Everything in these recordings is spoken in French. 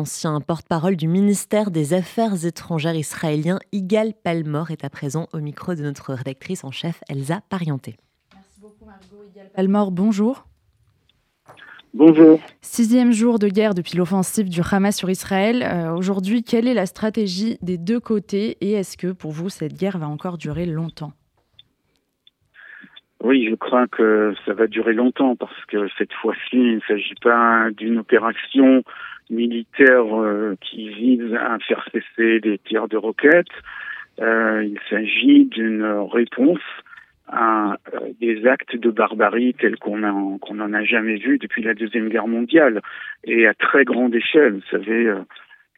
l'ancien porte-parole du ministère des Affaires étrangères israélien Igal Palmor est à présent au micro de notre rédactrice en chef Elsa Parienté. Merci beaucoup Margot. Igal Palmor, bonjour. Bonjour. Sixième jour de guerre depuis l'offensive du Hamas sur Israël. Euh, aujourd'hui, quelle est la stratégie des deux côtés et est-ce que pour vous cette guerre va encore durer longtemps? Oui, je crois que ça va durer longtemps parce que cette fois-ci, il ne s'agit pas d'une opération militaire euh, qui vise à faire cesser des tirs de roquettes. Euh, il s'agit d'une réponse à euh, des actes de barbarie tels qu'on n'en a jamais vu depuis la deuxième guerre mondiale et à très grande échelle. Vous savez,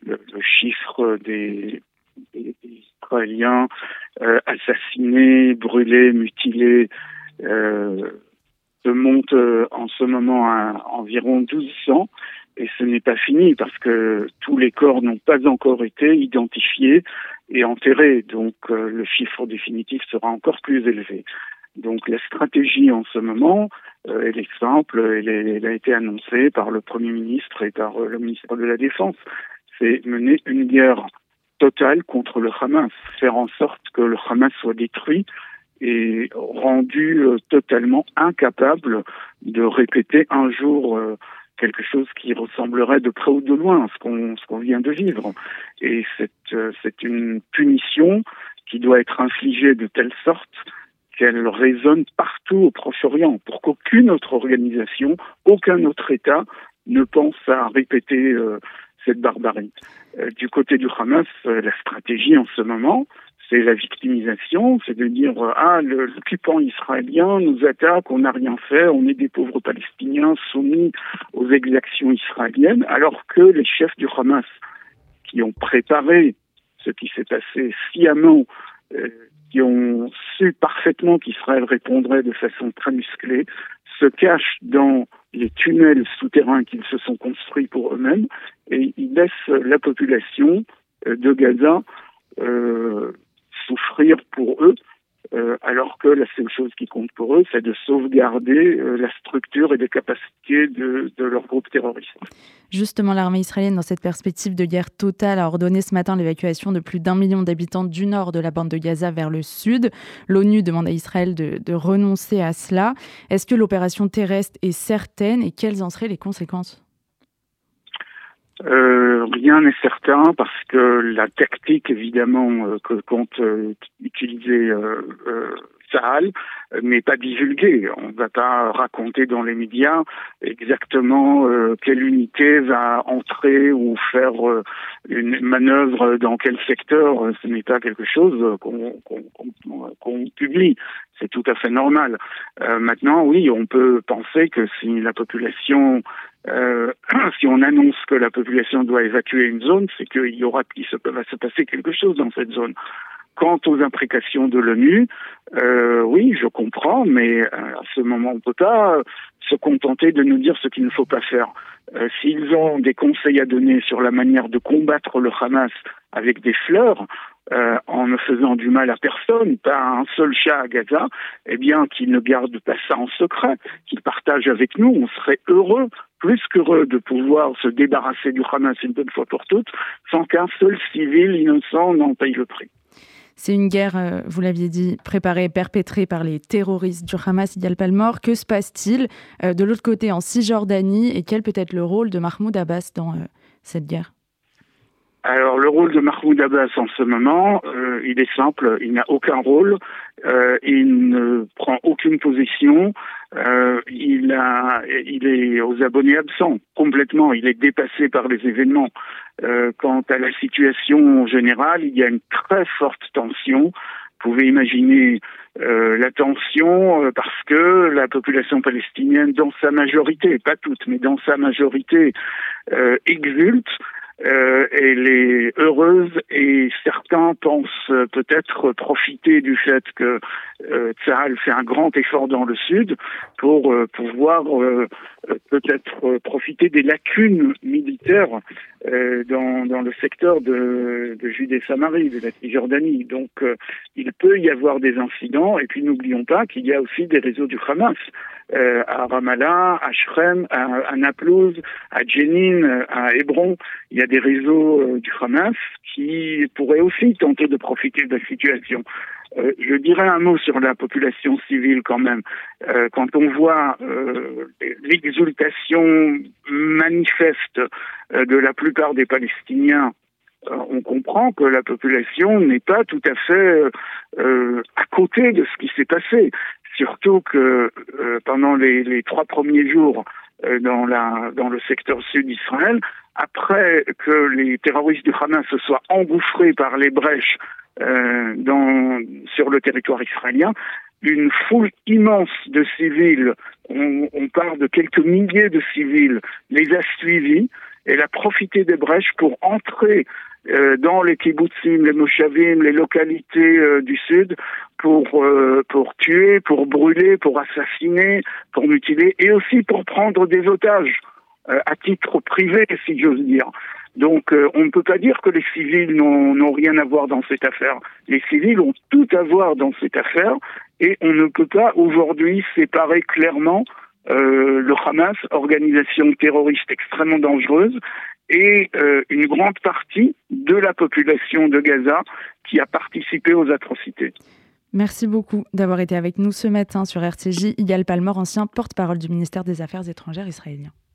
le, chiffre des, des Israéliens assassinés, brûlés, mutilés euh, se monte euh, en ce moment à environ 1200 et ce n'est pas fini parce que tous les corps n'ont pas encore été identifiés et enterrés. Donc euh, le chiffre définitif sera encore plus élevé. Donc la stratégie en ce moment, elle est simple, elle, elle, a été annoncée par le Premier ministre et par le ministre de la Défense. C'est mener une guerre totale contre le Hamas, faire en sorte que le Hamas soit détruit et rendu euh, totalement incapable de répéter un jour euh, quelque chose qui ressemblerait de près ou de loin à ce qu'on ce vient de vivre. Et c'est euh, c'est une punition qui doit être infligée de telle sorte qu'elle résonne partout au Proche-Orient pour qu'aucune autre organisation, aucun autre État ne pense à répéter cette barbarie. du côté du Hamas, la stratégie en ce moment, c'est la victimisation, c'est de dire ah l'occupant israélien nous attaque, on n'a rien fait, on est des pauvres Palestiniens soumis aux exactions israéliennes, alors que les chefs du Hamas qui ont préparé ce qui s'est passé sciemment, euh, qui ont su parfaitement qu'Israël répondrait de façon très musclée, se cachent dans les tunnels souterrains qu'ils se sont construits pour eux-mêmes et ils laissent la population euh, de Gaza euh, souffrir pour eux, euh, alors que la seule chose qui compte pour eux, c'est de sauvegarder euh, la structure et les capacités de, de leur groupe terroriste. Justement, l'armée israélienne, dans cette perspective de guerre totale, a ordonné ce matin l'évacuation de plus d'un million d'habitants du nord de la bande de Gaza vers le sud. L'ONU demande à Israël de, de renoncer à cela. Est-ce que l'opération terrestre est certaine et quelles en seraient les conséquences? Euh, rien n'est certain parce que la tactique évidemment euh, que compte euh, utiliser euh, Sahal n'est pas divulguée. On ne va pas raconter dans les médias exactement quelle unité va entrer ou faire une manœuvre dans quel secteur. Ce n'est pas quelque chose qu'on publie. C'est tout à fait normal. maintenant, oui, on peut penser que si la population euh, si on annonce que la population doit évacuer une zone, c'est qu'il y aura, il va se passer quelque chose dans cette zone. Quant aux imprécations de l'ONU, euh, oui, je comprends, mais euh, à ce moment, on ne peut pas se contenter de nous dire ce qu'il ne faut pas faire. Euh, S'ils ont des conseils à donner sur la manière de combattre le Hamas avec des fleurs, euh, en ne faisant du mal à personne, pas à un seul chat à Gaza, eh bien, qu'ils ne gardent pas ça en secret, qu'ils partagent avec nous. On serait heureux, plus qu'heureux, de pouvoir se débarrasser du Hamas une bonne fois pour toutes, sans qu'un seul civil innocent n'en paye le prix. C'est une guerre, euh, vous l'aviez dit, préparée, perpétrée par les terroristes du Hamas, Idial Palmor. Que se passe-t-il euh, de l'autre côté en Cisjordanie? Et quel peut être le rôle de Mahmoud Abbas dans cette guerre? Alors le rôle de Mahmoud Abbas en ce moment, euh, il est simple, il n'a aucun rôle, euh, il ne prend aucune position, euh, il, a, il est aux abonnés absents complètement, il est dépassé par les événements. quant à la situation générale, il y a une très forte tension. Vous pouvez imaginer la tension parce que la population palestinienne, dans sa majorité, pas toute, mais dans sa majorité, exulte euh, elle est heureuse et certains pensent peut-être profiter du fait que euh, Tsahal fait un grand effort dans le sud pour euh, pouvoir euh, peut-être profiter des lacunes militaires dans, dans le secteur de, de Judée-Samarie, de la Cisjordanie. Donc il peut y avoir des incidents et puis n'oublions pas qu'il y a aussi des réseaux du Hamas à Ramallah, à Shrem, à, à Naplouse, à Jenin, à Hébron. Il y a des réseaux du Hamas qui pourraient aussi tenter de profiter de la situation. Euh, je dirais un mot sur la population civile quand même. Euh, quand on voit euh, l'exultation manifeste de la plupart des Palestiniens, on comprend que la population n'est pas tout à fait à côté de ce qui s'est passé. Surtout que pendant les, trois premiers jours dans, le secteur sud d'Israël, après que les terroristes du Hamas se soient engouffrés par les brèches euh, sur le territoire israélien, une foule immense de civils, on, parle de quelques milliers de civils, les a suivis. Elle a profité des brèches pour entrer euh, dans les kibbutzim, les moshavim, les localités euh, du sud, pour euh, pour tuer, pour brûler, pour assassiner, pour mutiler, et aussi pour prendre des otages euh, à titre privé, si j'ose dire. Donc euh, on ne peut pas dire que les civils n'ont rien à voir dans cette affaire. Les civils ont tout à voir dans cette affaire et on ne peut pas aujourd'hui séparer clairement euh, le Hamas, organisation terroriste extrêmement dangereuse, et euh, une grande partie de la population de Gaza qui a participé aux atrocités. Merci beaucoup d'avoir été avec nous ce matin sur RCJ. Igal Palmer, ancien porte-parole du ministère des Affaires étrangères israélien.